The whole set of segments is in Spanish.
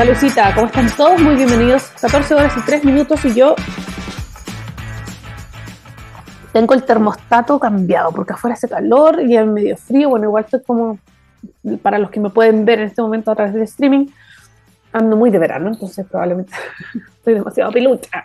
Salucita, ¿cómo están todos? Muy bienvenidos. 14 horas y 3 minutos y yo tengo el termostato cambiado porque afuera hace calor y es medio frío. Bueno, igual estoy como, para los que me pueden ver en este momento a través del streaming, ando muy de verano, entonces probablemente estoy demasiado pilucha.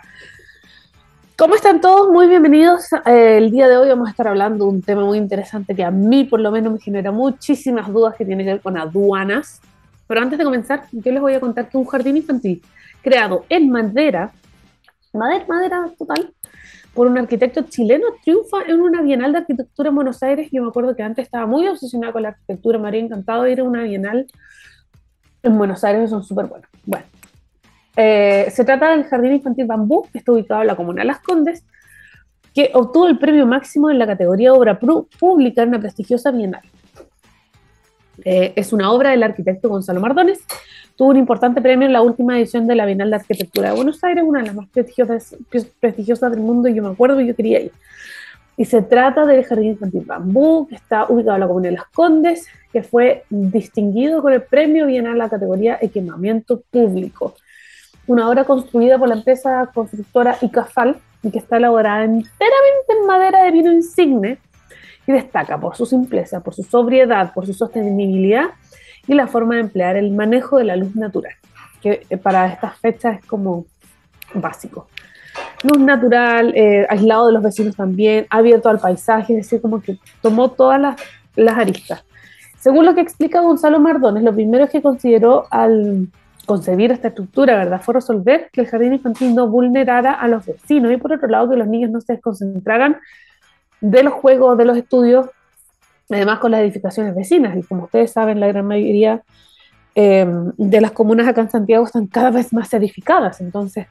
¿Cómo están todos? Muy bienvenidos. Eh, el día de hoy vamos a estar hablando de un tema muy interesante que a mí por lo menos me genera muchísimas dudas que tiene que ver con aduanas. Pero antes de comenzar, yo les voy a contar que un jardín infantil creado en madera, madera, madera total, por un arquitecto chileno, triunfa en una bienal de arquitectura en Buenos Aires. Yo me acuerdo que antes estaba muy obsesionada con la arquitectura, me habría encantado ir a una bienal en Buenos Aires, son súper buenos. Bueno, eh, se trata del Jardín Infantil Bambú, que está ubicado en la comuna Las Condes, que obtuvo el premio máximo en la categoría obra pública en una prestigiosa bienal. Eh, es una obra del arquitecto Gonzalo Mardones. Tuvo un importante premio en la última edición de la Bienal de Arquitectura de Buenos Aires, una de las más prestigiosas, prestigiosas del mundo, y yo me acuerdo yo quería ir. Y se trata del Jardín Infantil Bambú, que está ubicado en la comuna de Las Condes, que fue distinguido con el premio Bienal en la categoría Equipamiento Público. Una obra construida por la empresa constructora Icafal y que está elaborada enteramente en madera de vino insigne, y destaca por su simpleza, por su sobriedad, por su sostenibilidad y la forma de emplear el manejo de la luz natural, que eh, para estas fechas es como básico. Luz natural, eh, aislado de los vecinos también, abierto al paisaje, es decir, como que tomó todas las, las aristas. Según lo que explica Gonzalo Mardones, lo primero que consideró al concebir esta estructura, ¿verdad? Fue resolver que el jardín infantil no vulnerara a los vecinos y por otro lado que los niños no se desconcentraran de los juegos, de los estudios, además con las edificaciones vecinas. Y como ustedes saben, la gran mayoría em, de las comunas acá en Santiago están cada vez más edificadas. Entonces,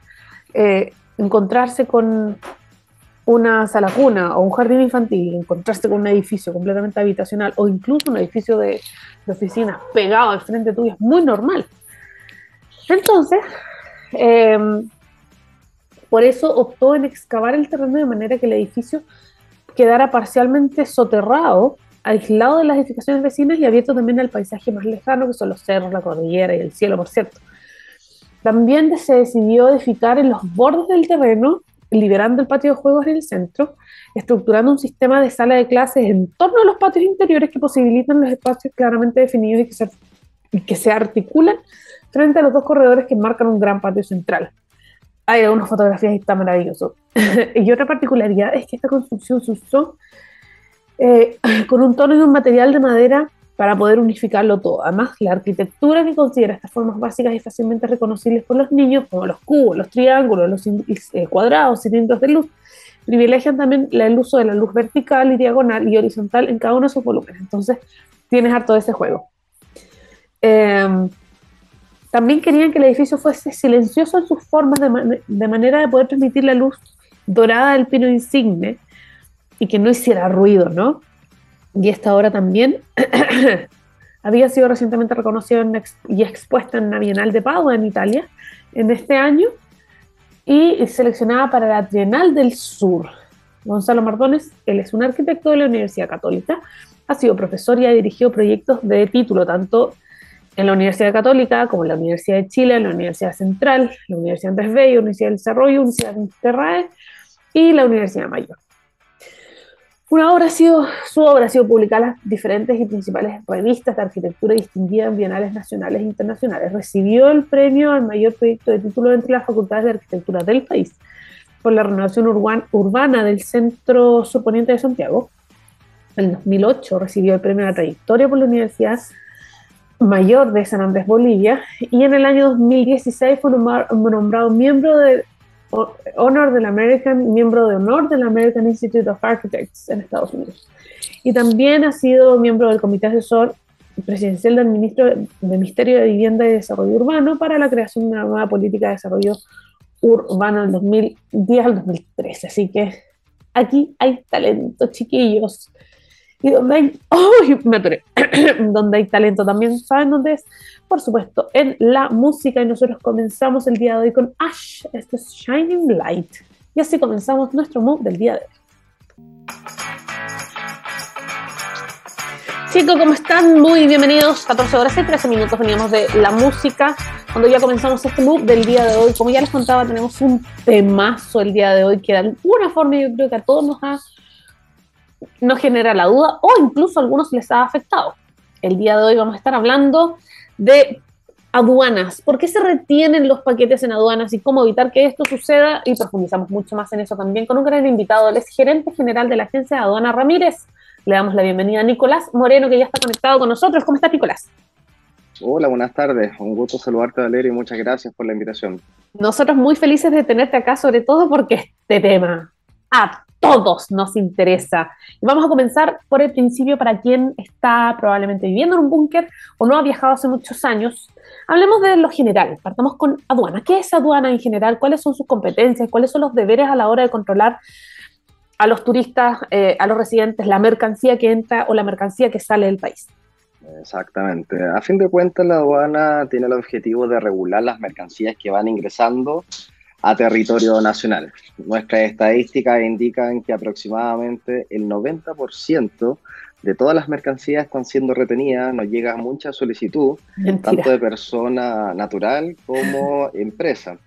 eh, encontrarse con una sala cuna o un jardín infantil, encontrarse con un edificio completamente habitacional o incluso un edificio de, oficinas pegado al frente tuyo es muy normal. Entonces, em, por eso optó en excavar el terreno de manera que el edificio quedara parcialmente soterrado, aislado de las edificaciones vecinas y abierto también al paisaje más lejano, que son los cerros, la cordillera y el cielo, por cierto. También se decidió edificar en los bordes del terreno, liberando el patio de juegos en el centro, estructurando un sistema de sala de clases en torno a los patios interiores que posibilitan los espacios claramente definidos y que se, y que se articulan frente a los dos corredores que marcan un gran patio central hay algunas fotografías y está maravilloso. y otra particularidad es que esta construcción se usó eh, con un tono y un material de madera para poder unificarlo todo. Además, la arquitectura que considera estas formas básicas y fácilmente reconocibles por los niños, como los cubos, los triángulos, los eh, cuadrados, cilindros de luz, privilegian también el uso de la luz vertical y diagonal y horizontal en cada uno de sus volúmenes. Entonces, tienes harto de ese juego. Eh, también querían que el edificio fuese silencioso en sus formas, de, manera de poder transmitir la luz dorada del pino insigne y que no hiciera ruido, ¿no? Y esta obra también había sido recientemente reconocida y expuesta en la Bienal de Padua en Italia en este año y seleccionada para la Trienal del Sur. Gonzalo Mardones, él es un arquitecto de la Universidad Católica, ha sido profesor y ha dirigido proyectos de título tanto en la Universidad Católica, como la Universidad de Chile, la Universidad Central, la Universidad Andrés Bello, Universidad del Desarrollo, Universidad de Interrae y la Universidad Mayor. Una obra ha sido, su obra ha sido publicada en las diferentes y principales revistas de arquitectura distinguidas en bienales nacionales e internacionales. Recibió el premio al mayor proyecto de título entre las facultades de arquitectura del país por la renovación urbana del centro suponiente de Santiago. En 2008 recibió el premio a la trayectoria por la Universidad mayor de San Andrés, Bolivia, y en el año 2016 fue nombrado miembro de honor del American, miembro de honor del American Institute of Architects en Estados Unidos. Y también ha sido miembro del comité asesor presidencial del ministro del Ministerio de Vivienda y Desarrollo Urbano para la creación de una nueva política de desarrollo urbano del 2010 al 2013. Así que aquí hay talento, chiquillos. Y donde hay, donde hay talento también, ¿saben dónde es? Por supuesto, en la música. Y nosotros comenzamos el día de hoy con Ash, este es Shining Light. Y así comenzamos nuestro mood del día de hoy. Chicos, ¿cómo están? Muy bienvenidos. 14 horas y 13 minutos veníamos de la música. Cuando ya comenzamos este book del día de hoy, como ya les contaba, tenemos un temazo el día de hoy que de alguna forma yo creo que a todos nos, ha, nos genera la duda o incluso a algunos les ha afectado. El día de hoy vamos a estar hablando de aduanas, por qué se retienen los paquetes en aduanas y cómo evitar que esto suceda y profundizamos mucho más en eso también con un gran invitado, el ex gerente general de la agencia de aduana Ramírez, le damos la bienvenida a Nicolás Moreno, que ya está conectado con nosotros. ¿Cómo estás, Nicolás? Hola, buenas tardes. Un gusto saludarte, Valeria, y muchas gracias por la invitación. Nosotros muy felices de tenerte acá, sobre todo porque este tema a todos nos interesa. Y vamos a comenzar por el principio para quien está probablemente viviendo en un búnker o no ha viajado hace muchos años. Hablemos de lo general. Partamos con aduana. ¿Qué es aduana en general? ¿Cuáles son sus competencias? ¿Cuáles son los deberes a la hora de controlar a los turistas, eh, a los residentes, la mercancía que entra o la mercancía que sale del país. Exactamente. A fin de cuentas, la aduana tiene el objetivo de regular las mercancías que van ingresando a territorio nacional. Nuestras estadísticas indican que aproximadamente el 90% de todas las mercancías están siendo retenidas, nos llega mucha solicitud, tanto de persona natural como empresa.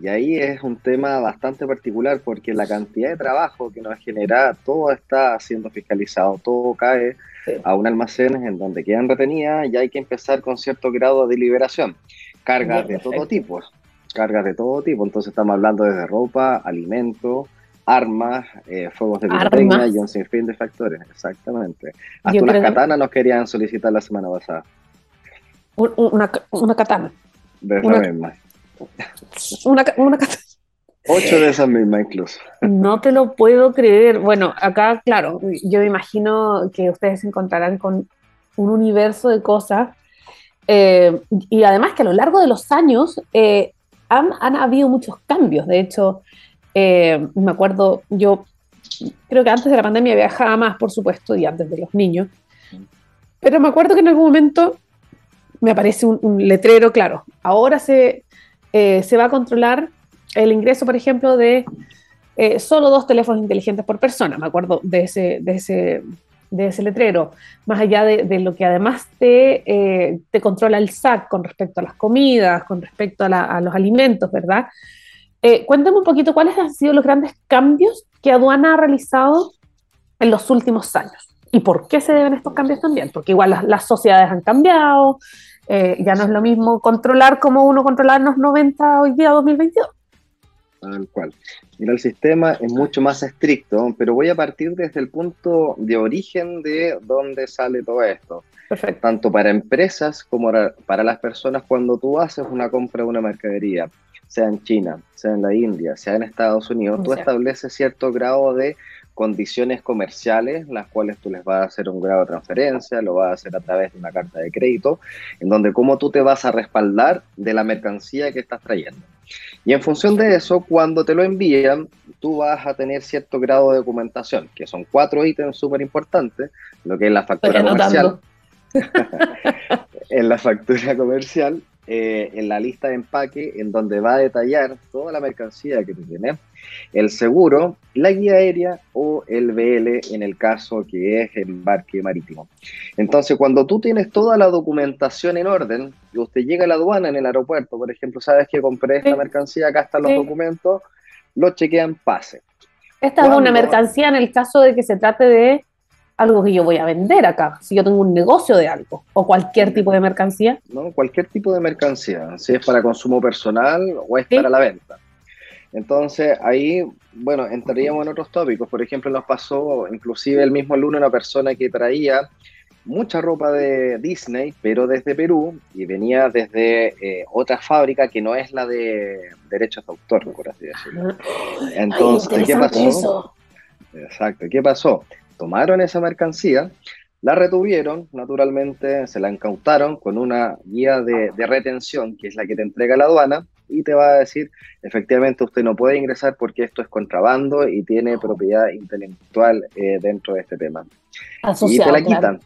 Y ahí es un tema bastante particular porque la cantidad de trabajo que nos genera, todo está siendo fiscalizado, todo cae a un almacén en donde quedan retenidas y hay que empezar con cierto grado de liberación. Cargas de todo tipo, cargas de todo tipo, entonces estamos hablando desde ropa, alimentos, armas, eh, fuegos de pirotecnia y un sinfín de factores, exactamente. Hasta unas katanas nos querían solicitar la semana pasada. Una, una katana. De esa misma. Una, Ocho de esas mismas incluso. No te lo puedo creer. Bueno, acá, claro, yo me imagino que ustedes se encontrarán con un universo de cosas. Eh, y además que a lo largo de los años eh, han, habido muchos cambios. De hecho, eh, me acuerdo, yo creo que antes de la pandemia viajaba más, por supuesto, y antes de los niños. Pero me acuerdo que en algún momento me aparece un letrero, claro, ahora se eh, se va a controlar el ingreso, por ejemplo, de eh, solo dos teléfonos inteligentes por persona. Me acuerdo de ese, de ese, de ese letrero, más allá de, lo que además te, eh, te, controla el SAC con respecto a las comidas, con respecto a, los alimentos, ¿verdad? cuéntame un poquito cuáles han sido los grandes cambios que aduana ha realizado en los últimos años y por qué se deben estos cambios también, porque igual las, las sociedades han cambiado, eh, ya no es lo mismo controlar como uno controlaba en los 90 hoy día 2022. Tal cual. Mira, el sistema es mucho más estricto, pero voy a partir desde el punto de origen de dónde sale todo esto. Perfecto. Tanto para empresas como para las personas cuando tú haces una compra de una mercadería, sea en China, sea en la India, sea en Estados Unidos, tú estableces cierto grado de condiciones comerciales, las cuales tú les vas a hacer un grado de transferencia, lo vas a hacer a través de una carta de crédito, en donde cómo tú te vas a respaldar de la mercancía que estás trayendo. Y en función de eso, cuando te lo envían, tú vas a tener cierto grado de documentación, que son cuatro ítems súper importantes, lo que es la factura comercial. en la factura comercial, eh, en la lista de empaque, en donde va a detallar toda la mercancía que tú tienes, el seguro, la guía aérea o el BL en el caso que es embarque marítimo. Entonces, cuando tú tienes toda la documentación en orden, y usted llega a la aduana en el aeropuerto, por ejemplo, sabes que compré esta mercancía, acá están los documentos, lo chequean, pase. Esta es una mercancía en el caso de que se trate de algo que yo voy a vender acá, si yo tengo un negocio de algo, o cualquier tipo de mercancía. No, cualquier tipo de mercancía, si es para consumo personal o es para la venta. Entonces ahí, bueno, entraríamos en otros tópicos. Por ejemplo, nos pasó inclusive el mismo lunes una persona que traía mucha ropa de Disney, pero desde Perú y venía desde eh, otra fábrica que no es la de derechos de autor, por así decirlo. Entonces, ¿qué pasó? Exacto, ¿qué pasó? Tomaron esa mercancía, la retuvieron, naturalmente, se la incautaron con una guía de, retención, que es la que te entrega la aduana, y te va a decir, efectivamente, usted no puede ingresar porque esto es contrabando y tiene propiedad intelectual eh, dentro de este tema. y te la quitan.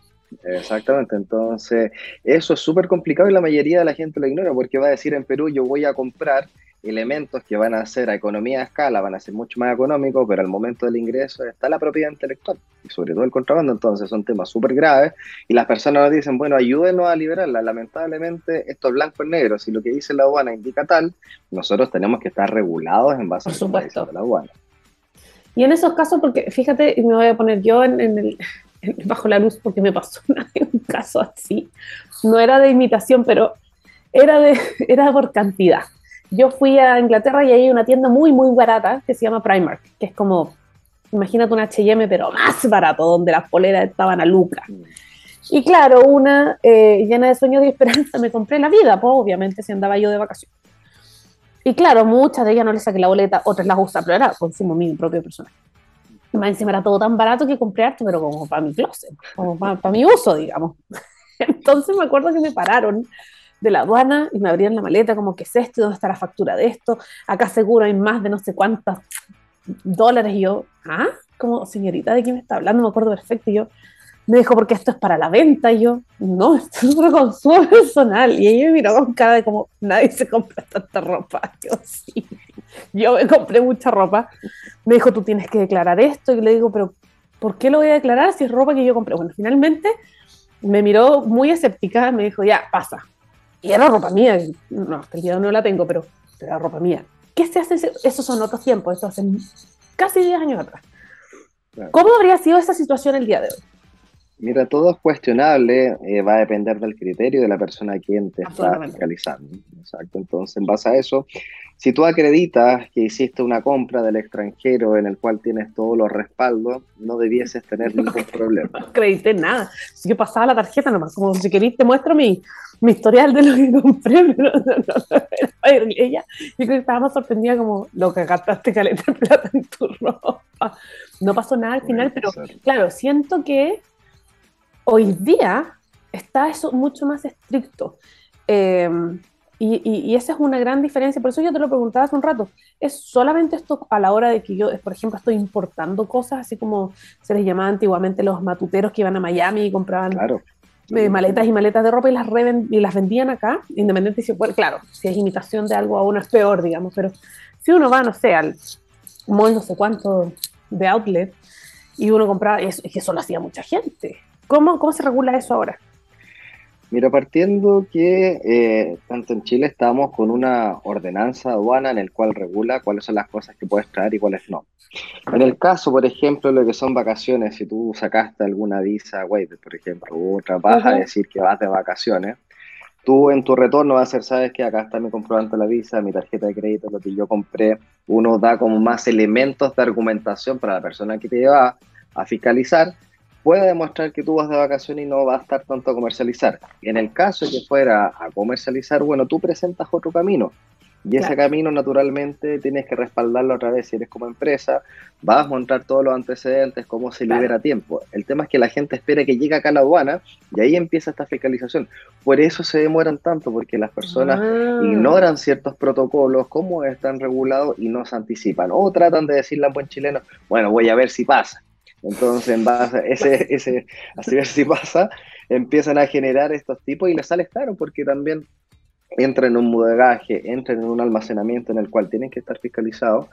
Exactamente, entonces eso es súper complicado y la mayoría de la gente lo ignora porque va a decir en Perú yo voy a comprar elementos que van a ser a economía de escala, van a ser mucho más económicos, pero al momento del ingreso está la propiedad intelectual y sobre todo el contrabando, entonces son temas súper graves y las personas nos dicen, bueno, ayúdenos a liberarla. Lamentablemente esto es blanco y negro, si lo que dice la aduana indica tal, nosotros tenemos que estar regulados en base a lo que dice la aduana. Y en esos casos, porque fíjate, me voy a poner yo en, el, bajo la luz porque me pasó un caso así, no era de imitación, pero era, de, era por cantidad yo fui a Inglaterra y hay una tienda muy, muy barata que se llama Primark, que es como, imagínate un HM, pero más barato, donde las poleras estaban a Luca. Y claro, una eh, llena de sueños y esperanza, me compré la vida, pues obviamente si andaba yo de vacaciones. Y claro, muchas de ellas no les saqué la boleta, otras las usa, pero era consumo mío propio personal. Más encima era todo tan barato que compré harto, pero como para mi closet, como para, para mi uso, digamos. Entonces me acuerdo que me pararon de la aduana y me abrían la maleta como, ¿qué es esto? ¿Dónde está la factura de esto? Acá seguro hay más de no sé cuántos dólares. Y yo, ¿ah? Como, señorita, ¿de quién me está hablando? Me acuerdo perfecto. Y yo, me dijo, porque esto es para la venta. Y yo, no, esto es para consumo personal. Y ella me miró con cara de como, nadie se compra tanta ropa. Yo sí, yo me compré mucha ropa. Me dijo, tú tienes que declarar esto. Y le digo, pero ¿por qué lo voy a declarar si es ropa que yo compré? Bueno, finalmente me miró muy escéptica, me dijo, ya, pasa, y era ropa mía, no, hasta el día no la tengo, pero era ropa mía. ¿Qué se hace? Esos son otros tiempos, esto hace casi 10 años atrás. ¿Cómo habría sido esa situación el día de hoy? Mira, todo es cuestionable, eh, va a depender del criterio de la persona a quien te está fiscalizando. Exacto, entonces en base a eso, si tú acreditas que hiciste una compra del extranjero en el cual tienes todos los respaldos, no debieses tener ningún problema. No acredité nada, si yo pasaba la tarjeta nomás, como si querés te muestro mi, mi historial de lo que compré, pero no, no, ella, yo creo que estaba más sorprendida como lo que gastaste caleta de plata en tu ropa. No pasó nada al final, pero claro, siento que Hoy día está eso mucho más estricto. Eh, y, esa es una gran diferencia. Por eso yo te lo preguntaba hace un rato. ¿Es solamente esto a la hora de que yo, por ejemplo, estoy importando cosas, así como se les llamaba antiguamente los matuteros que iban a Miami y compraban eh, maletas y maletas de ropa y las, y las vendían acá, independientemente si, bueno, claro, si es imitación de algo aún es peor, digamos, pero si uno va, no sé, al mall no sé cuánto de outlet y uno compraba, es que eso lo hacía mucha gente. ¿Cómo, cómo se regula eso ahora? Mira, partiendo que eh, tanto en Chile estamos con una ordenanza aduana en el cual regula cuáles son las cosas que puedes traer y cuáles no. En el caso, por ejemplo, lo que son vacaciones, si tú sacaste alguna visa waiver, por ejemplo, u otra, vas a decir que vas de vacaciones, tú en tu retorno vas a hacer, sabes que acá está mi comprobante de la visa, mi tarjeta de crédito, lo que yo compré, uno da como más elementos de argumentación para la persona que te lleva a fiscalizar puede demostrar que tú vas de vacaciones y no va a estar tanto a comercializar. En el caso de que fuera a comercializar, bueno, tú presentas otro camino. Y ese camino naturalmente tienes que respaldarlo otra vez si eres como empresa, vas a montar todos los antecedentes, cómo se libera tiempo. El tema es que la gente espera que llegue acá a la aduana y ahí empieza esta fiscalización. Por eso se demoran tanto, porque las personas ah. ignoran ciertos protocolos, cómo están regulados y no se anticipan. O tratan de decirle a buen chileno, bueno, voy a ver si pasa. Entonces, en base a ese, ese, así ver si pasa, empiezan a generar estos tipos y les sale caro porque también entran en un mudegaje, entran en un almacenamiento en el cual tienen que estar fiscalizados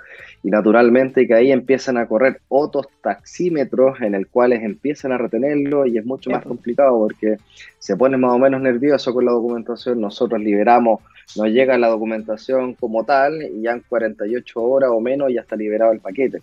y naturalmente que ahí empiezan a correr otros taxímetros en el cuales empiezan a retenerlo y es mucho más complicado porque se pone más o menos nervioso con la documentación, nosotros liberamos, nos llega la documentación como tal y ya en 48 horas o menos ya está liberado el paquete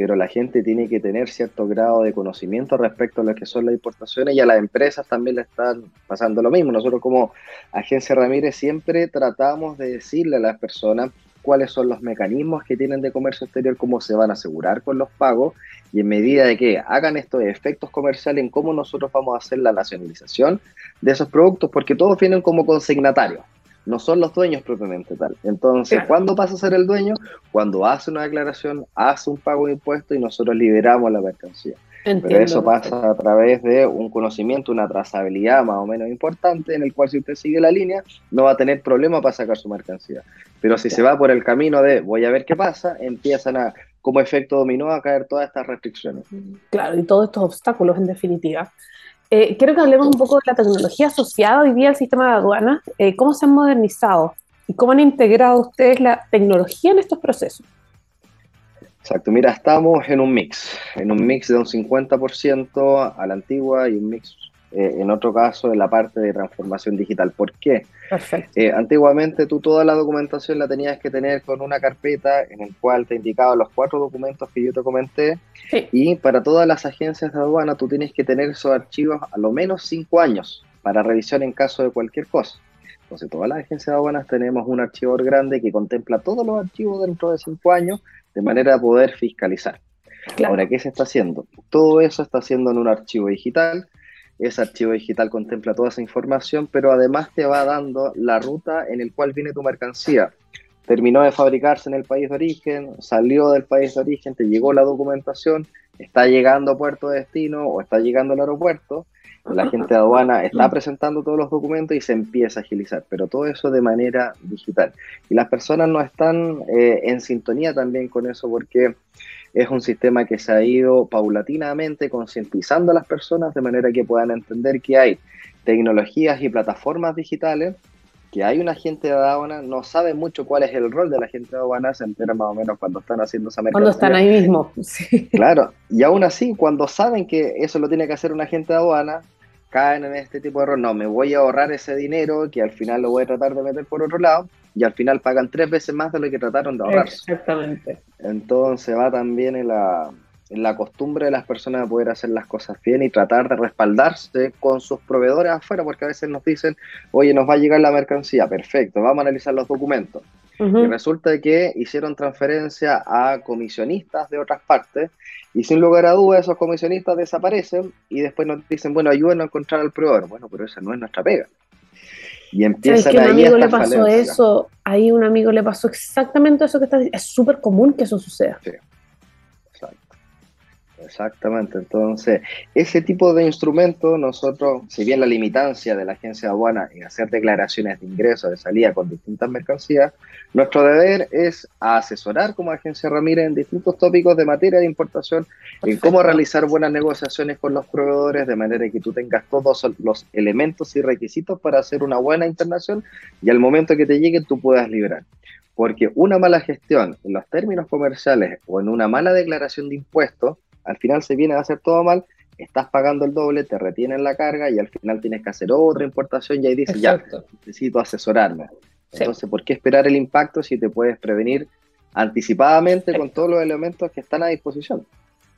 pero la gente tiene que tener cierto grado de conocimiento respecto a lo que son las importaciones y a las empresas también le están pasando lo mismo. Nosotros como Agencia Ramírez siempre tratamos de decirle a las personas cuáles son los mecanismos que tienen de comercio exterior, cómo se van a asegurar con los pagos y en medida de que hagan estos efectos comerciales en cómo nosotros vamos a hacer la nacionalización de esos productos, porque todos vienen como consignatarios no son los dueños propiamente tal. Entonces, ¿cuándo pasa a ser el dueño? Cuando hace una declaración, hace un pago de impuestos y nosotros liberamos la mercancía. Pero eso pasa a través de un conocimiento, una trazabilidad más o menos importante, en el cual si usted sigue la línea, no va a tener problema para sacar su mercancía. Pero si se va por el camino de voy a ver qué pasa, empiezan a, como efecto dominó, a caer todas estas restricciones. Claro, y todos estos obstáculos en definitiva. Eh, quiero que hablemos un poco de la tecnología asociada hoy día al sistema de aduanas, eh, cómo se han modernizado ¿Y cómo han integrado ustedes la tecnología en estos procesos? Exacto, mira, estamos en un mix, en un mix de un 50% a la antigua y un mix eh, en otro caso en la parte de transformación digital. ¿Por qué? Eh, antiguamente tú toda la documentación la tenías que tener con una carpeta en el cual te indicaba los cuatro documentos que yo te comenté y para todas las agencias de aduana tú tienes que tener esos archivos a lo menos cinco años para revisión en caso de cualquier cosa. Entonces, todas las agencias de aduanas tenemos un archivador grande que contempla todos los archivos dentro de cinco años de manera a poder fiscalizar. Ahora, ¿qué se está haciendo? Todo eso está haciendo en un archivo digital ese archivo digital contempla toda esa información, pero además te va dando la ruta en el cual viene tu mercancía. Terminó de fabricarse en el país de origen, salió del país de origen, te llegó la documentación, está llegando a puerto de destino o está llegando al aeropuerto, la gente de aduana está presentando todos los documentos y se empieza a agilizar, pero todo eso de manera digital. Y las personas no están eh, en sintonía también con eso porque es un sistema que se ha ido paulatinamente concientizando a las personas de manera que puedan entender que hay tecnologías y plataformas digitales, que hay un agente de aduana, no sabe mucho cuál es el rol de la agente de aduana, se entera más o menos cuando están haciendo esa mercancía. Cuando están ahí mismo. Claro, y aún así, cuando saben que eso lo tiene que hacer un agente de aduana, caen en este tipo de error. No, me voy a ahorrar ese dinero que al final lo voy a tratar de meter por otro lado y al final pagan tres veces más de lo que trataron de ahorrar. Exactamente. Entonces va también en la, la costumbre de las personas de poder hacer las cosas bien y tratar de respaldarse con sus proveedores afuera, porque a veces nos dicen, oye, nos va a llegar la mercancía, perfecto, vamos a analizar los documentos. Y resulta que hicieron transferencia a comisionistas de otras partes y sin lugar a dudas esos comisionistas desaparecen y después nos dicen, bueno, ayúdenos a encontrar al proveedor. Bueno, pero esa no es nuestra pega. Y empiezan a un amigo le pasó eso, ahí un amigo le pasó exactamente eso que está diciendo. Es súper común que eso suceda. Sí. Exactamente, entonces ese tipo de instrumento nosotros, si bien la limitancia de la agencia de aduana en hacer declaraciones de ingreso, de salida con distintas mercancías, nuestro deber es asesorar como agencia Ramírez en distintos tópicos de materia de importación, en cómo realizar buenas negociaciones con los proveedores, de manera que tú tengas todos los elementos y requisitos para hacer una buena internación y al momento que te llegue tú puedas liberar porque una mala gestión en los términos comerciales o en una mala declaración de impuestos al final se viene a hacer todo mal, estás pagando el doble, te retienen la carga y al final tienes que hacer otra importación y ahí dices, ya, necesito asesorarme. Entonces, ¿por qué esperar el impacto si te puedes prevenir anticipadamente con todos los elementos que están a disposición?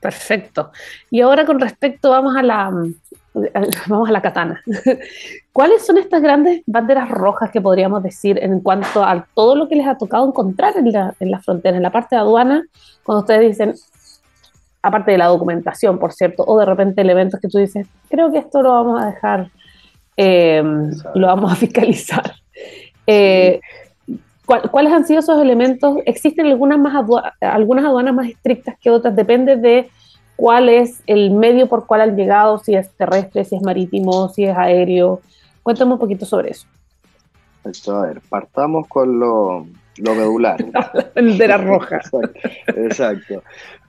Perfecto. Y ahora con respecto, vamos a la, vamos a la katana. ¿Cuáles son estas grandes banderas rojas que podríamos decir en cuanto a todo lo que les ha tocado encontrar en la, en la frontera, en la parte de aduana, cuando ustedes dicen, aparte de la documentación, por cierto, o de repente elementos que tú dices, creo que esto lo vamos a dejar, eh, lo vamos a fiscalizar. Eh, ¿Cuáles han sido esos elementos? ¿Existen algunas, más algunas aduanas más estrictas que otras? Depende de cuál es el medio por cual han llegado, si es terrestre, si es marítimo, si es aéreo. Cuéntame un poquito sobre eso. a ver, partamos con lo, lo medular. de la roja. Exacto,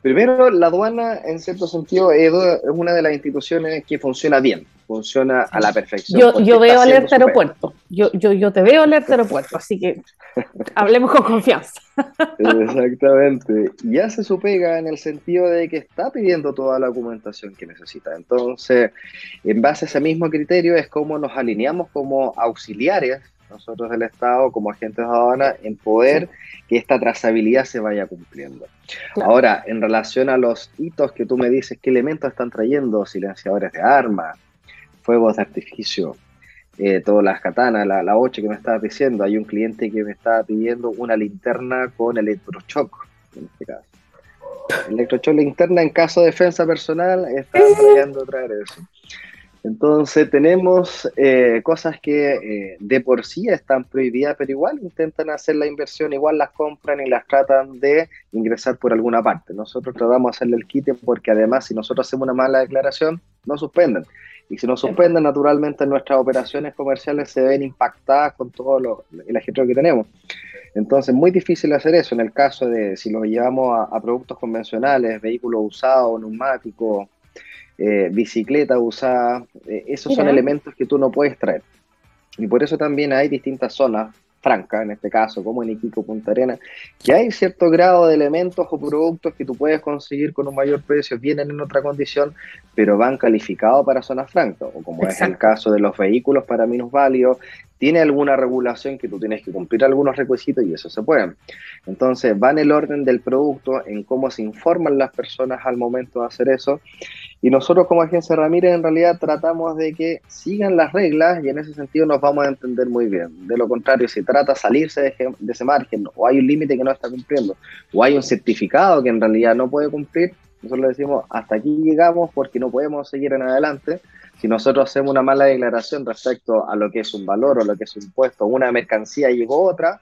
Primero, la aduana, en cierto sentido, es una de las instituciones que funciona bien, funciona a la perfección. Yo, yo veo alerta aeropuerto, yo, yo, yo te veo alerta aeropuerto, así que hablemos con confianza. Exactamente. Y hace su pega en el sentido de que está pidiendo toda la documentación que necesita. Entonces, en base a ese mismo criterio, es como nos alineamos como auxiliares nosotros del Estado como agentes de aduana en poder que esta trazabilidad se vaya cumpliendo. Ahora, en relación a los hitos que tú me dices, ¿qué elementos están trayendo? Silenciadores de armas, fuegos de artificio, eh, todas las katanas, la, la 8 que me estabas diciendo, hay un cliente que me estaba pidiendo una linterna con electrochoc, en este caso. Electrochoc linterna en caso de defensa personal, está trayendo traer eso. Entonces tenemos eh, cosas que eh, de por sí están prohibidas, pero igual intentan hacer la inversión, igual las compran y las tratan de ingresar por alguna parte. Nosotros tratamos de hacerle el quite porque además si nosotros hacemos una mala declaración, nos suspenden. Y si nos suspenden, naturalmente nuestras operaciones comerciales se ven impactadas con todo lo, el ajetreo que tenemos. Entonces, muy difícil hacer eso en el caso de si lo llevamos a, a productos convencionales, vehículos usados, neumáticos, eh, bicicleta usada, eh, esos son elementos que tú no puedes traer. Y por eso también hay distintas zonas franca, en este caso, como en Iquico, Punta Arena, que hay cierto grado de elementos o productos que tú puedes conseguir con un mayor precio, vienen en otra condición, pero van calificados para zonas francas, o como es el caso de los vehículos para minusválidos, tiene alguna regulación que tú tienes que cumplir algunos requisitos y eso se puede. Entonces, va en el orden del producto, en cómo se informan las personas al momento de hacer eso. Y nosotros como agencia Ramírez en realidad tratamos de que sigan las reglas y en ese sentido nos vamos a entender muy bien. De lo contrario, si trata de salirse de, ese margen o hay un límite que no está cumpliendo o hay un certificado que en realidad no puede cumplir, nosotros le decimos hasta aquí llegamos porque no podemos seguir en adelante si nosotros hacemos una mala declaración respecto a lo que es un valor o lo que es un impuesto, una mercancía llegó otra,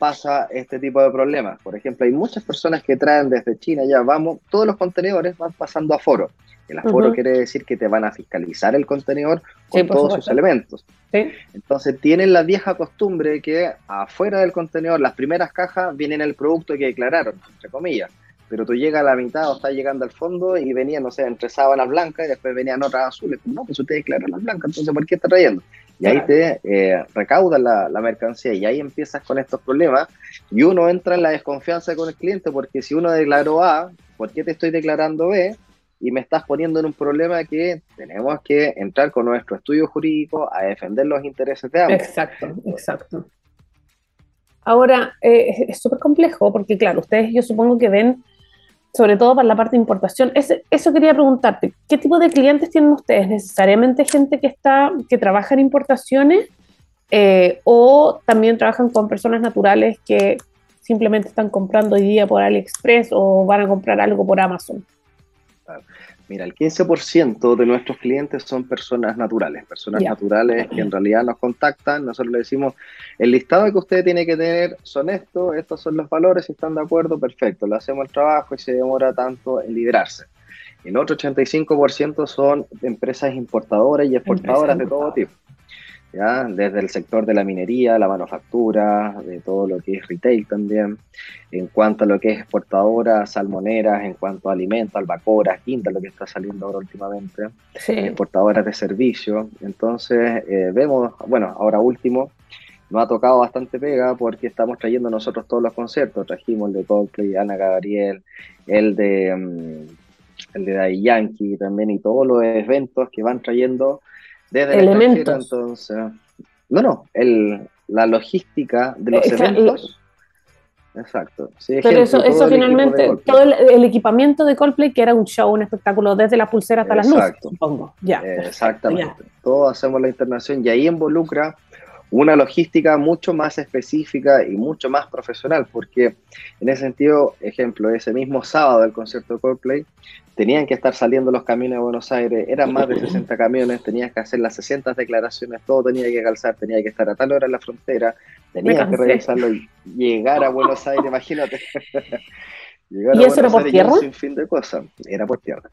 pasa este tipo de problemas. Por ejemplo, hay muchas personas que traen desde China, ya vamos, todos los contenedores van pasando a foro. El aforo quiere decir que te van a fiscalizar el contenedor con todos sus elementos. Entonces tienen la vieja costumbre que afuera del contenedor, las primeras cajas vienen el producto que declararon, entre comillas pero tú llegas a la mitad o estás llegando al fondo y venían, no sé, entre sábanas blancas y después venían otras azules. No, pues ustedes declaran las blancas, entonces ¿por qué está trayendo? Y ahí te eh, recaudan la, la, mercancía y ahí empiezas con estos problemas y uno entra en la desconfianza con el cliente porque si uno declaró A, ¿por qué te estoy declarando B? Y me estás poniendo en un problema que tenemos que entrar con nuestro estudio jurídico a defender los intereses de ambos. Exacto, exacto. Ahora, eh, es súper complejo porque, claro, ustedes yo supongo que ven sobre todo para la parte de importación. eso quería preguntarte, ¿qué tipo de clientes tienen ustedes? ¿Necesariamente gente que, está, que trabaja en importaciones eh, o también trabajan con personas naturales que simplemente están comprando hoy día por AliExpress o van a comprar algo por Amazon? Mira, el 15% de nuestros clientes son personas naturales, personas naturales que en realidad nos contactan, nosotros le decimos, el listado que usted tiene que tener son estos, estos son los valores, si están de acuerdo, perfecto, le hacemos el trabajo y se demora tanto en liderarse. El otro 85% son empresas importadoras y exportadoras de todo tipo desde el sector de la minería, la manufactura, de todo lo que es retail también, en cuanto a lo que es exportadora, salmoneras, en cuanto a alimentos, albacoras, quinta, lo que está saliendo ahora últimamente, exportadoras de servicio. Entonces, eh, vemos, bueno, ahora último, nos ha tocado bastante pega porque estamos trayendo nosotros todos los conciertos. Trajimos el de Coldplay, Ana Gabriel, el de, mm, el de Day Yankee también y todos los eventos que van trayendo desde elementos. entonces. No, no, el, la logística de los eventos. Exacto. Pero eso, eso finalmente, todo el, equipamiento de Coldplay, que era un show, un espectáculo, desde la pulsera hasta las luces, supongo. Ya, Exactamente. Todos hacemos la internación y ahí involucra una logística mucho más específica y mucho más profesional, porque en ese sentido, ejemplo, ese mismo sábado del concierto de Coldplay, tenían que estar saliendo los camiones de Buenos Aires, eran más de 60 camiones, tenías que hacer las 60 declaraciones, todo tenía que calzar, tenía que estar a tal hora en la frontera, tenías que revisarlo y llegar a Buenos Aires, imagínate. ¿Y eso era por tierra? Sin fin de cosas, era por tierra.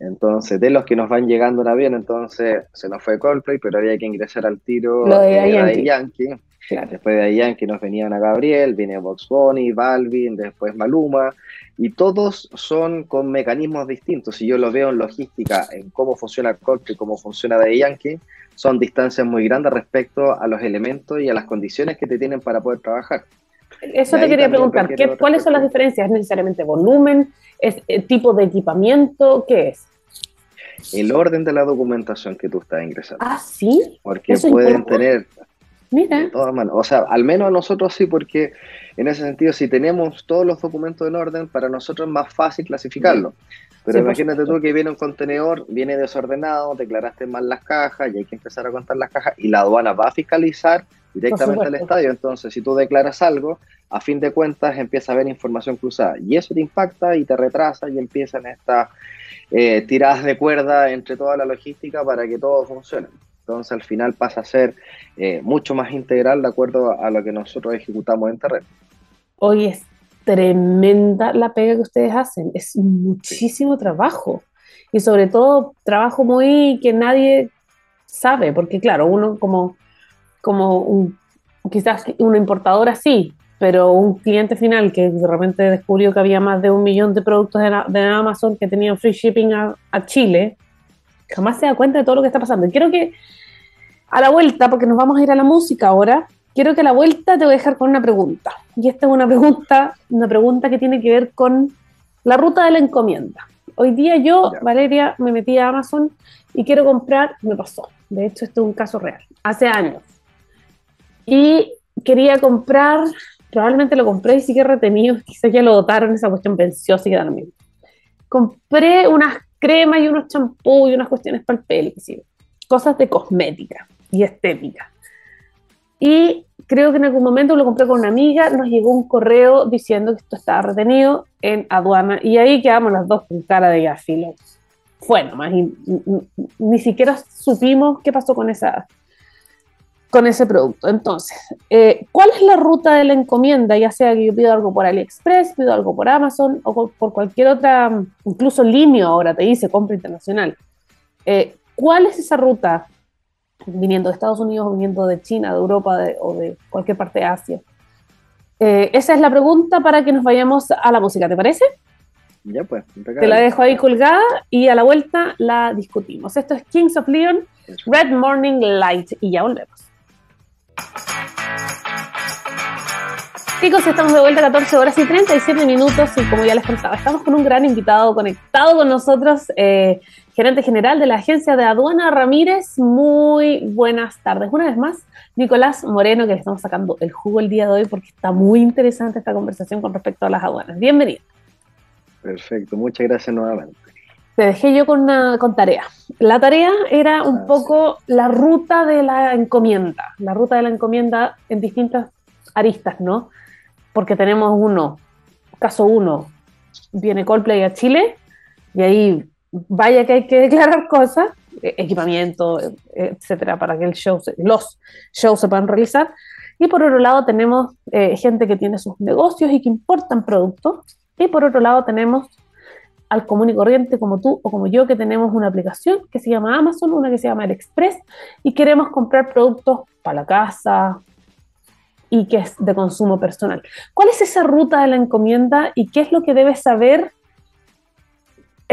Entonces, de los que nos van llegando en avión, entonces se nos fue Coldplay, pero había que ingresar al tiro Lo de, Yankee. Después de Yankee nos venían a Gabriel, viene Box Bunny, Balvin, después Maluma, y todos son con mecanismos distintos. Si yo lo veo en logística, en cómo funciona Coldplay, cómo funciona de Yankee, son distancias muy grandes respecto a los elementos y a las condiciones que te tienen para poder trabajar. Eso te quería preguntar, ¿cuáles son las diferencias? ¿Es necesariamente volumen? ¿Es el eh, tipo de equipamiento? ¿Qué es? El orden de la documentación que tú estás ingresando. Ah, sí. Porque pueden tener. Mira. O sea, al menos a nosotros sí, porque en ese sentido, si tenemos todos los documentos en orden, para nosotros es más fácil clasificarlo. Pero imagínate tú que viene un contenedor, viene desordenado, declaraste mal las cajas y hay que empezar a contar las cajas y la aduana va a fiscalizar directamente al estadio. Entonces, si tú declaras algo, a fin de cuentas empieza a haber información cruzada y eso te impacta y te retrasa y empiezan estas eh, tiradas de cuerda entre toda la logística para que todo funcione. Entonces, al final pasa a ser eh, mucho más integral de acuerdo a lo que nosotros ejecutamos en terreno. Hoy es tremenda la pega que ustedes hacen, es muchísimo trabajo. Y sobre todo trabajo muy que nadie sabe, porque claro, uno como como un, quizás una importadora sí, pero un cliente final que de repente descubrió que había más de un millón de productos de, Amazon que tenían free shipping a, Chile, jamás se da cuenta de todo lo que está pasando. Y quiero que a la vuelta, porque nos vamos a ir a la música ahora, quiero que a la vuelta te voy a dejar con una pregunta. Y esta es una pregunta, una pregunta que tiene que ver con la ruta de la encomienda. Hoy día yo, Valeria, me metí a Amazon y quiero comprar, me pasó. De hecho, esto es un caso real, hace años. Y quería comprar, probablemente lo compré y sigue retenido, quizás ya lo dotaron, esa cuestión venció, sigue dando miedo. Compré unas cremas y unos champús y unas cuestiones para el pelo, cosas de cosmética y estética. Y creo que en algún momento lo compré con una amiga, nos llegó un correo diciendo que esto estaba retenido en aduana y ahí quedamos las dos con cara de ya filo. Fue nomás, ni siquiera supimos qué pasó con, esa, con ese producto. Entonces, eh, ¿cuál es la ruta de la encomienda? Ya sea que yo pido algo por AliExpress, pido algo por Amazon o por cualquier otra, incluso Linio ahora te dice compra internacional. Eh, ¿Cuál es esa ruta? Viniendo de Estados Unidos, viniendo de China, de Europa o de cualquier parte de Asia. Eh, esa es la pregunta para que nos vayamos a la música, ¿te parece? Ya pues, Te la dejo ahí colgada y a la vuelta la discutimos. Esto es Kings of Leon, Red Morning Light y ya volvemos. Chicos, estamos de vuelta a 14 horas y 37 minutos y como ya les contaba, estamos con un gran invitado conectado con nosotros, eh, gerente general de la agencia de aduana Ramírez. Muy buenas tardes. Una vez más, Nicolás Moreno, que le estamos sacando el jugo el día de hoy porque está muy interesante esta conversación con respecto a las aduanas. Bienvenido. Perfecto, muchas gracias nuevamente. Te dejé yo con una con tarea. La tarea era un ah, poco la ruta de la encomienda, la ruta de la encomienda en distintas aristas, ¿no? Porque tenemos uno, caso uno, viene Coldplay a Chile y ahí vaya que hay que declarar cosas, e, equipamiento, e, etcétera, para que el los shows se puedan realizar. Y por otro lado tenemos eh, gente que tiene sus negocios y que importan productos y por otro lado tenemos al común y corriente como tú o como yo que tenemos una aplicación que se llama Amazon, una que se llama AliExpress y queremos comprar productos para la casa y que es de consumo personal. ¿Cuál es esa ruta de la encomienda y qué es lo que debes saber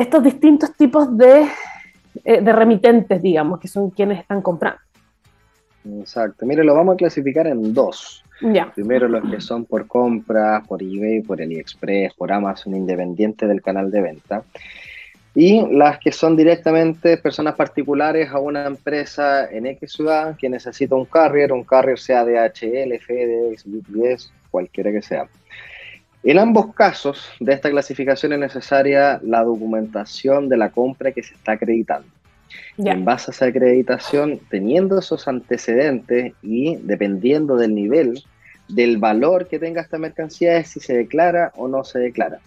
estos distintos tipos de, eh, de remitentes, digamos, que son quienes están comprando? Exacto. Mire, lo vamos a clasificar en dos. Primero los que son por compra, por eBay, por AliExpress, por Amazon, independiente del canal de venta. Y las que son directamente personas particulares a una empresa en X ciudad que necesita un carrier, un carrier sea DHL, FedEx, UPS, cualquiera que sea. En ambos casos de esta clasificación es necesaria la documentación de la compra que se está acreditando. En base a esa acreditación, teniendo esos antecedentes y dependiendo del nivel del valor que tenga esta mercancía es si se declara o no se declara.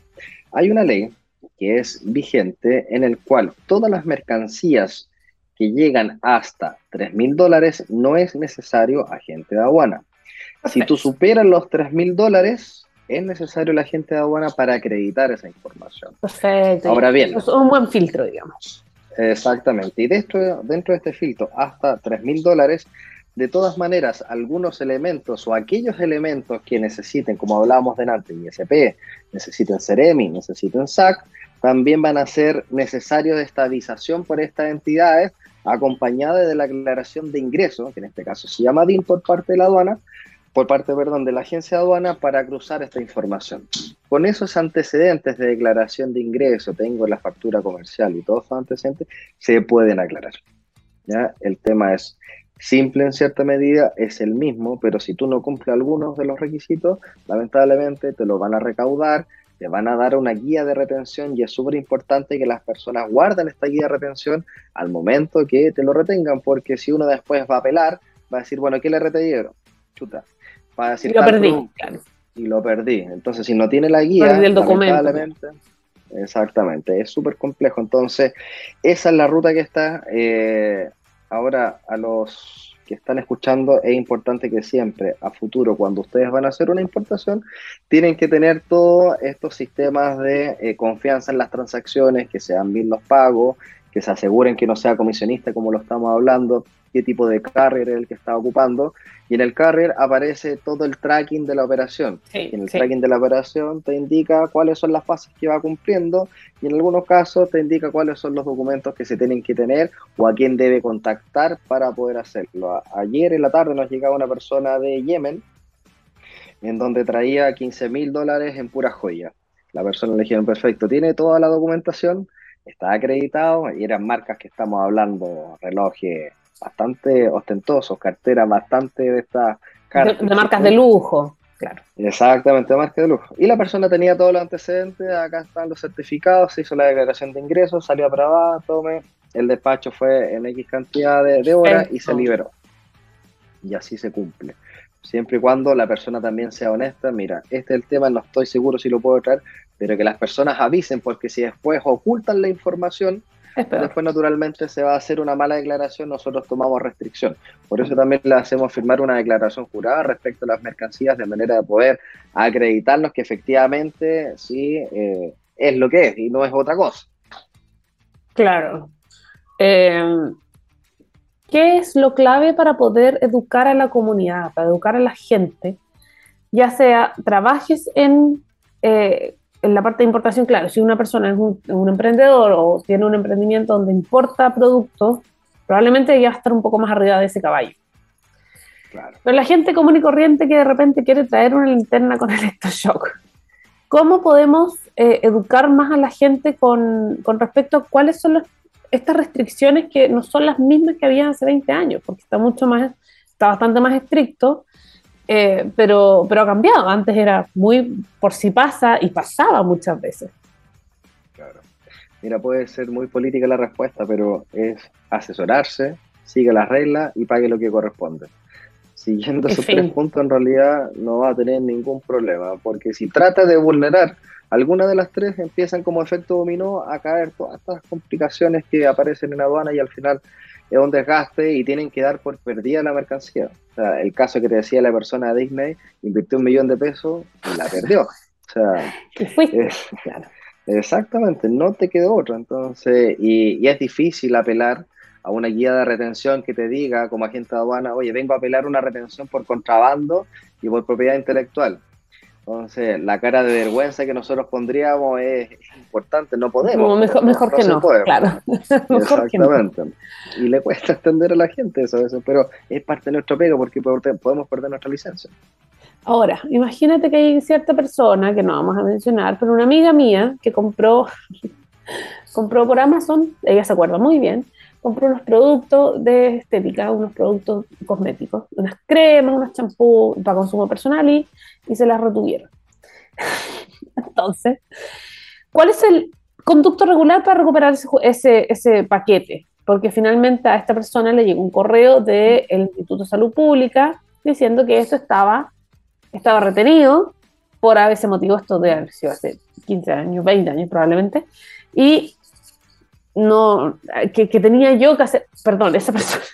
Hay una ley que es vigente en el cual todas las mercancías que llegan hasta 3 mil dólares no es necesario agente de aduana. Si tú superas los 3 mil dólares, es necesario el agente de aduana para acreditar esa información. Perfecto. Ahora bien. Es un buen filtro, digamos. Exactamente. Y dentro, dentro de este filtro, hasta 3 mil dólares, de todas maneras, algunos elementos o aquellos elementos que necesiten, como hablábamos delante, ISP, necesiten CEREMI, necesiten SAC, también van a ser necesarios de estabilización por estas entidades, acompañada de la aclaración de ingreso, que en este caso se llama DIN por parte de la aduana, por parte, perdón, de la agencia aduana para cruzar esta información. Con esos antecedentes de declaración de ingreso, tengo la factura comercial y todos esos antecedentes, se pueden aclarar. ¿ya? El tema es simple en cierta medida, es el mismo, pero si tú no cumples algunos de los requisitos, lamentablemente te lo van a recaudar, te van a dar una guía de retención y es súper importante que las personas guarden esta guía de retención al momento que te lo retengan, porque si uno después va a apelar, va a decir, bueno, ¿qué le retuvieron? Chuta. Decir, y lo perdí. Y lo perdí. Entonces, si no tiene la guía, lamentablemente, exactamente, es súper complejo. Entonces, esa es la ruta que está. Eh, Ahora, a los que están escuchando, es importante que siempre, a futuro, cuando ustedes van a hacer una importación, tienen que tener todos estos sistemas de eh, confianza en las transacciones, que sean bien los pagos, que se aseguren que no sea comisionista como lo estamos hablando, qué tipo de carrier es el que está ocupando, y en el carrier aparece todo el tracking de la operación. y en el tracking de la operación te indica cuáles son las fases que va cumpliendo, y en algunos casos te indica cuáles son los documentos que se tienen que tener o a quién debe contactar para poder hacerlo. Ayer en la tarde nos llegaba una persona de Yemen, en donde traía 15 mil dólares en pura joya. La persona le dijeron, perfecto, tiene toda la documentación, está acreditado y eran marcas que estamos hablando, relojes bastante ostentosos, carteras bastante de estas de, de, marcas de lujo, claro. Exactamente, de marcas de lujo. Y la persona tenía todos los antecedentes, acá están los certificados, se hizo la declaración de ingresos, salió aprobada, tome, el despacho fue en X cantidad de, horas y se liberó. Y así se cumple. Siempre y cuando la persona también sea honesta, mira, este es el tema, no estoy seguro si lo puedo traer, pero que las personas avisen, porque si después ocultan la información, después naturalmente se va a hacer una mala declaración, nosotros tomamos restricción. Por eso también le hacemos firmar una declaración jurada respecto a las mercancías, de manera de poder acreditarnos que efectivamente sí eh, es lo que es y no es otra cosa. Claro. Eh, ¿Qué es lo clave para poder educar a la comunidad, para educar a la gente? Ya sea trabajes en eh, en la parte de importación, claro, si una persona es un, emprendedor o tiene un emprendimiento donde importa productos, probablemente ya va a estar un poco más arriba de ese caballo. Pero la gente común y corriente que de repente quiere traer una linterna con electroshock, ¿cómo podemos eh, educar más a la gente con, con respecto a cuáles son estas restricciones que no son las mismas que había hace 20 años? Porque está mucho más, está bastante más estricto eh, pero, pero ha cambiado. Antes era muy por si pasa y pasaba muchas veces. Claro. Mira, puede ser muy política la respuesta, pero es asesorarse, sigue las reglas y pague lo que corresponde. Siguiendo esos tres puntos, en realidad no va a tener ningún problema, porque si trata de vulnerar alguna de las tres, empiezan como efecto dominó a caer todas estas complicaciones que aparecen en aduana y al final es un desgaste y tienen que dar por perdida la mercancía. O sea, el caso que te decía la persona de Disney, invirtió un millón de pesos y la perdió. O sea, exactamente, no te quedó otro. Entonces, y, es difícil apelar a una guía de retención que te diga como agente de aduana, oye, vengo a apelar una retención por contrabando y por propiedad intelectual. Entonces, la cara de vergüenza que nosotros pondríamos es importante, no podemos. mejor, mejor que no, claro. Exactamente. Y le cuesta entender a la gente eso, eso, pero es parte de nuestro pego porque podemos perder nuestra licencia. Ahora, imagínate que hay cierta persona, que no vamos a mencionar, pero una amiga mía que compró, compró por Amazon, ella se acuerda muy bien, compró unos productos de estética, unos productos cosméticos, unas cremas, unos champús para consumo personal y, se las retuvieron. Entonces, ¿cuál es el conducto regular para recuperar ese, ese, paquete? Porque finalmente a esta persona le llegó un correo del Instituto de Salud Pública diciendo que eso estaba, estaba retenido por ese motivo, esto de haber sido hace 15 años, 20 años probablemente, y no, que, tenía yo que hacer, perdón, esa persona,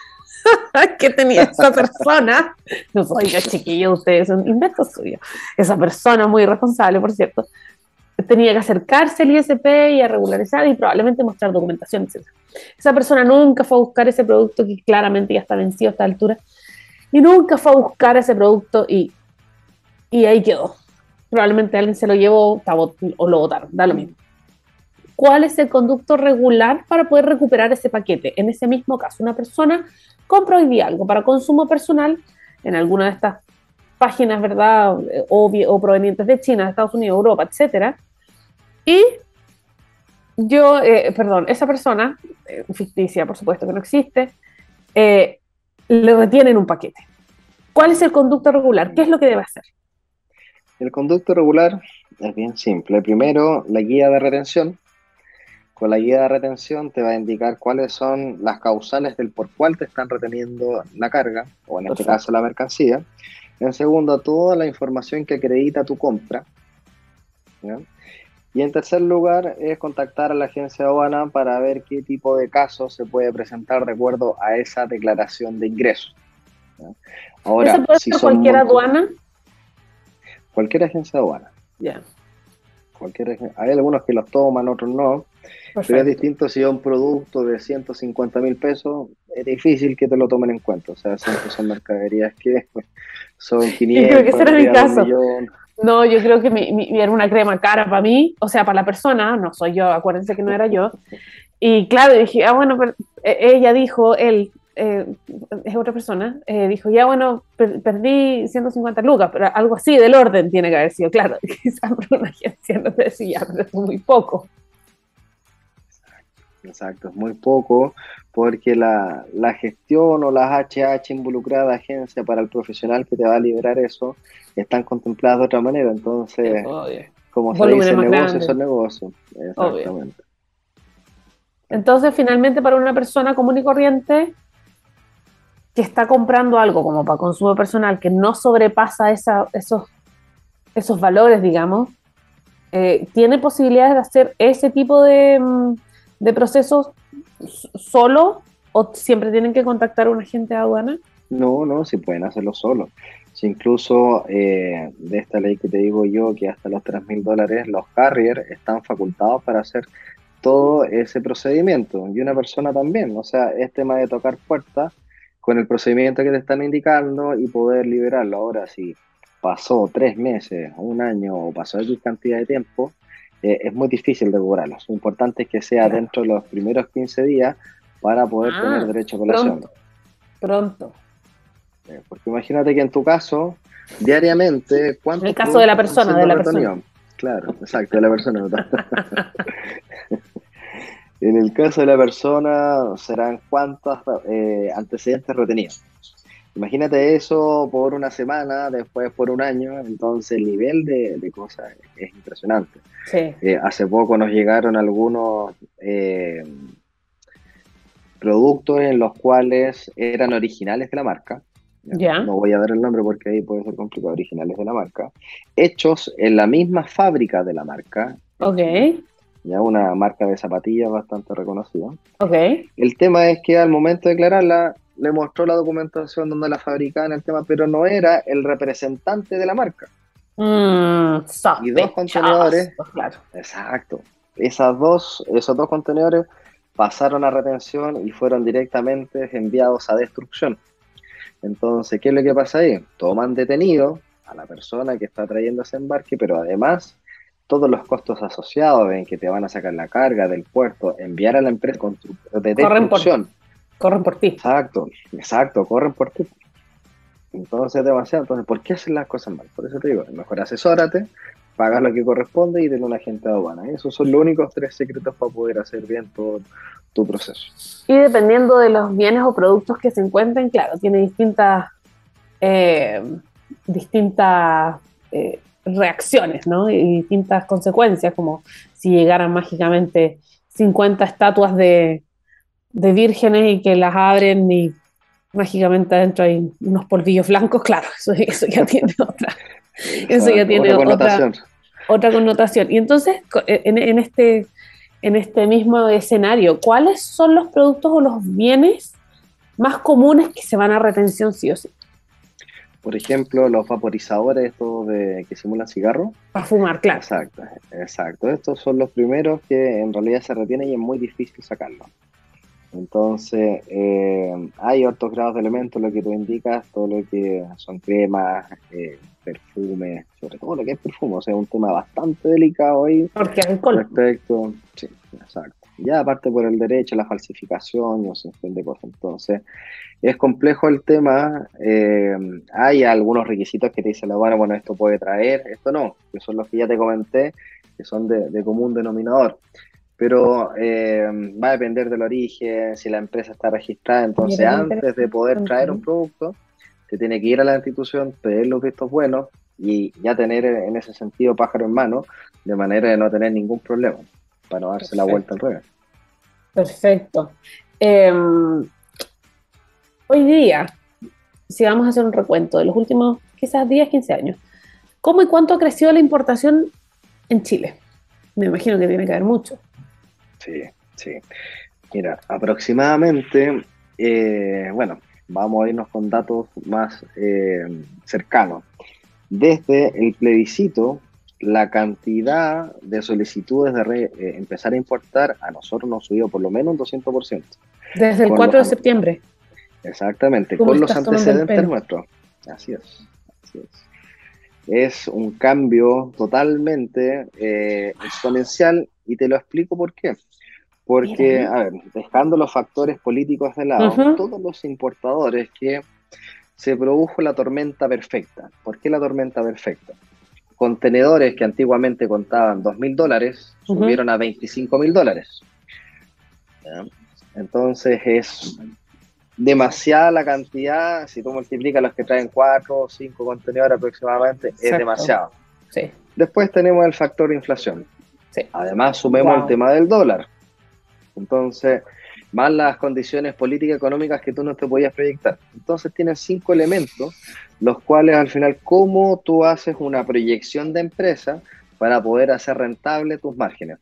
que tenía esa persona, no soy yo chiquillo, ustedes son inventos suyos, esa persona muy responsable, por cierto, tenía que acercarse al ISP y a regularizar y probablemente mostrar documentación, etc. Esa persona nunca fue a buscar ese producto que claramente ya está vencido a esta altura y nunca fue a buscar ese producto y, y ahí quedó. Probablemente alguien se lo llevó o lo botaron, da lo mismo cuál es el conducto regular para poder recuperar ese paquete. En ese mismo caso, una persona compra hoy día algo para consumo personal en alguna de estas páginas, ¿verdad? O, o provenientes de China, Estados Unidos, Europa, etcétera. Y yo, eh, perdón, esa persona, eh, ficticia, por supuesto que no existe, eh, le retienen un paquete. ¿Cuál es el conducto regular? ¿Qué es lo que debe hacer? El conducto regular es bien simple. Primero, la guía de retención, con la guía de retención te va a indicar cuáles son las causales del por cuál te están reteniendo la carga, o en este caso la mercancía. En segundo, toda la información que acredita tu compra. Y en tercer lugar, es contactar a la agencia de aduana para ver qué tipo de caso se puede presentar de acuerdo a esa declaración de ingresos. Ahora, ¿Eso puede si ser cualquier aduana? Cualquier agencia de aduana. Ya. Cualquier, hay algunos que los toman, otros no Pero es distinto si es un producto de 150 mil pesos, es difícil que te lo tomen en cuenta. O sea, siempre son mercaderías que son 500. Yo creo que ese era mi caso. No, yo creo que mi, era una crema cara para mí, o sea, para la persona, no soy yo, acuérdense que no era yo. Y claro, dije, ah, bueno, pero eh, ella dijo, él, eh, es otra persona, eh, dijo, ya bueno, perdí 150 lucas, pero algo así del orden tiene que haber sido, claro, quizás por una agencia no decía, pero es muy poco. Exacto, es muy poco porque la, gestión o las HH involucradas agencia para el profesional que te va a liberar eso están contempladas de otra manera. Entonces, como se dice, negocio son negocios. Exactamente. Entonces, finalmente, para una persona común y corriente que está comprando algo como para consumo personal que no sobrepasa esa, esos, esos valores, digamos, eh, tiene posibilidades de hacer ese tipo de, mm, de procesos solo o siempre tienen que contactar a un agente de aduana? No, no, si pueden hacerlo solo. Si incluso eh, de esta ley que te digo yo, que hasta los 3 mil dólares, los carriers están facultados para hacer todo ese procedimiento. Y una persona también. O sea, es tema de tocar puertas con el procedimiento que te están indicando y poder liberarlo. Ahora, si pasó tres meses, un año o pasó X cantidad de tiempo, eh, es muy difícil de cobrarlos. Lo importante es que sea dentro de los primeros 15 días para poder ah, tener derecho a colación. Pronto. Eh, porque imagínate que en tu caso, diariamente, ¿cuánto? En el caso de la persona, de la persona. Claro, exacto, de la persona. en el caso de la persona, serán cuántos eh, antecedentes retenidos. Imagínate eso por una semana, después por un año, entonces el nivel de, cosas es impresionante. Eh, hace poco nos llegaron algunos eh, productos en los cuales eran originales de la marca. No voy a dar el nombre porque ahí puede ser complicado, originales de la marca, hechos en la misma fábrica de la marca. Ok. Ya una marca de zapatillas bastante reconocida. Ok. El tema es que al momento de declararla, le mostró la documentación donde la fabricaban el tema, pero no era el representante de la marca. Mm, y dos contenedores, claro. exacto, esas dos, esos dos contenedores pasaron a retención y fueron directamente enviados a destrucción. Entonces, ¿qué es lo que pasa ahí? Toman detenido a la persona que está trayendo ese embarque, pero además todos los costos asociados en que te van a sacar la carga del puerto, enviar a la empresa de destrucción. Corren por ti. Exacto, exacto, corren por ti. Entonces, demasiado. Entonces, ¿por qué hacen las cosas mal? Por eso te digo, mejor asesórate, pagas lo que corresponde y ten un agente de aduana. Esos son los únicos tres secretos para poder hacer bien todo tu proceso. Y dependiendo de los bienes o productos que se encuentren, claro, tiene distintas, eh, distintas eh, reacciones, ¿no? Y distintas consecuencias, como si llegaran mágicamente 50 estatuas de, de vírgenes y que las abren y mágicamente adentro hay unos polvillos blancos, claro, eso, ya tiene otra, eso ya tiene otra connotación. Otra, connotación. Y entonces, e, en, este, en este mismo escenario, ¿cuáles son los productos o los bienes más comunes que se van a retención sí o sí? Por ejemplo, los vaporizadores estos de, que simulan cigarro. Para fumar, claro. Exacto, exacto. Estos son los primeros que en realidad se retienen y es muy difícil sacarlos. Entonces, eh, hay otros grados de elementos, lo que tú indicas, todo lo que son cremas, eh, perfumes, sobre todo lo que es perfume, o sea, un tema bastante delicado ahí. Porque alcohol. Respecto, sí, exacto. Ya aparte por el derecho, la falsificación, no sé, de cosas. Entonces, es complejo el tema. Eh, hay algunos requisitos que te dice la bueno, bueno, esto puede traer, esto no, que son los que ya te comenté, que son de común denominador pero eh, va a depender del origen, si la empresa está registrada. Entonces, antes de poder traer un producto, se tiene que ir a la institución, pedir los vistos buenos y ya tener en ese sentido pájaro en mano, de manera de no tener ningún problema, para no darse la vuelta al revés. Perfecto. Em, hoy día, si vamos a hacer un recuento de los últimos quizás 10, 15 años, ¿cómo y cuánto ha crecido la importación en Chile? Me imagino que tiene que haber mucho. Sí, sí. Mira, aproximadamente, eh, bueno, vamos a irnos con datos más eh, cercanos. Desde el plebiscito la cantidad de solicitudes de eh, empezar a importar a nosotros nos subió por lo menos un 200%. Desde el 4 de septiembre. Exactamente, con los antecedentes nuestros. Así es, así es. Es un cambio totalmente eh, exponencial y te lo explico por qué. Porque, a ver, dejando los factores políticos de lado, todos los importadores que se produjo la tormenta perfecta. ¿Por qué la tormenta perfecta? Contenedores que antiguamente contaban 2 mil dólares subieron a 25 mil dólares. Entonces es demasiada la cantidad, si tú multiplicas los que traen 4 o 5 contenedores aproximadamente, es demasiado. Después tenemos el factor inflación. Además sumemos el tema del dólar. Entonces, más las condiciones políticas y económicas que tú no te podías proyectar. Entonces tienes cinco elementos, los cuales al final, cómo tú haces una proyección de empresa para poder hacer rentable tus márgenes.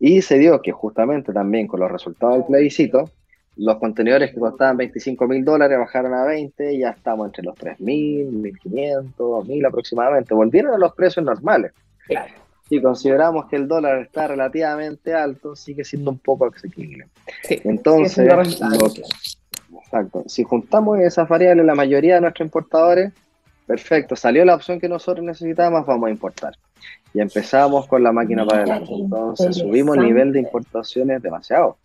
Y se dio que justamente también con los resultados del plebiscito, los contenedores que costaban 25 mil dólares bajaron a 20, ya estamos entre los 3 mil, 1500, mil aproximadamente. Volvieron a los precios normales. Claro si consideramos que el dólar está relativamente alto, sigue siendo un poco asequible. Entonces, exacto, si juntamos esas variables, la mayoría de nuestros importadores, perfecto, salió la opción que nosotros necesitábamos, vamos a importar. Y empezamos con la máquina para adelante. Entonces, subimos el nivel de importaciones demasiado.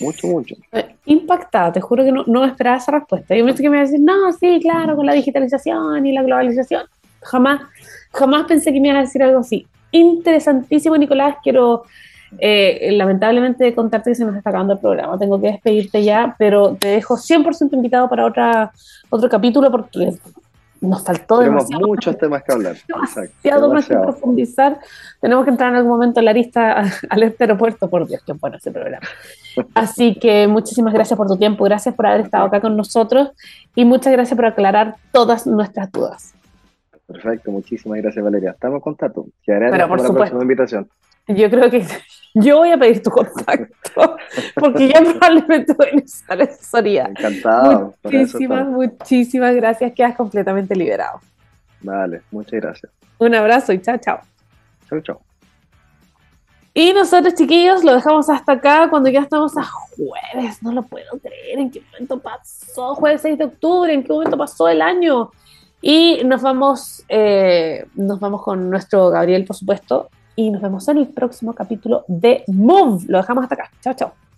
Mucho, mucho. Eh, impactada, te juro que no, no esperaba esa respuesta. Yo pensé que me iba a decir, no, sí, claro, con la digitalización y la globalización. Jamás, jamás pensé que me iba a decir algo así interesantísimo, Nicolás. Quiero, eh, lamentablemente, contarte que se nos está acabando el programa. Tengo que despedirte ya, pero te dejo 100% invitado para otra, otro capítulo porque nos faltó Tenemos muchos temas que hablar. Demasiado, más que profundizar. Tenemos que entrar en algún momento en la lista al aeropuerto. Por Dios, qué bueno ese programa. Así que muchísimas gracias por tu tiempo, gracias por haber estado acá con nosotros y muchas gracias por aclarar todas nuestras dudas. Perfecto, muchísimas gracias Valeria. Estamos en contacto. Pero por supuesto. la próxima invitación. Yo creo que yo voy a pedir tu contacto porque ya probablemente voy a necesitar asesoría. Encantado. Muchísimas, muchísimas gracias. Quedas completamente liberado. Vale, muchas gracias. Un abrazo y chao, chao. Chao, chao. Y nosotros, chiquillos, lo dejamos hasta acá cuando ya estamos a jueves. No lo puedo creer. ¿En qué momento pasó? Jueves 6 de octubre. ¿En qué momento pasó el año? Y nos vamos, eh, nos vamos con nuestro Gabriel, por supuesto, y nos vemos en el próximo capítulo de Move. Lo dejamos hasta acá. Chao, chao.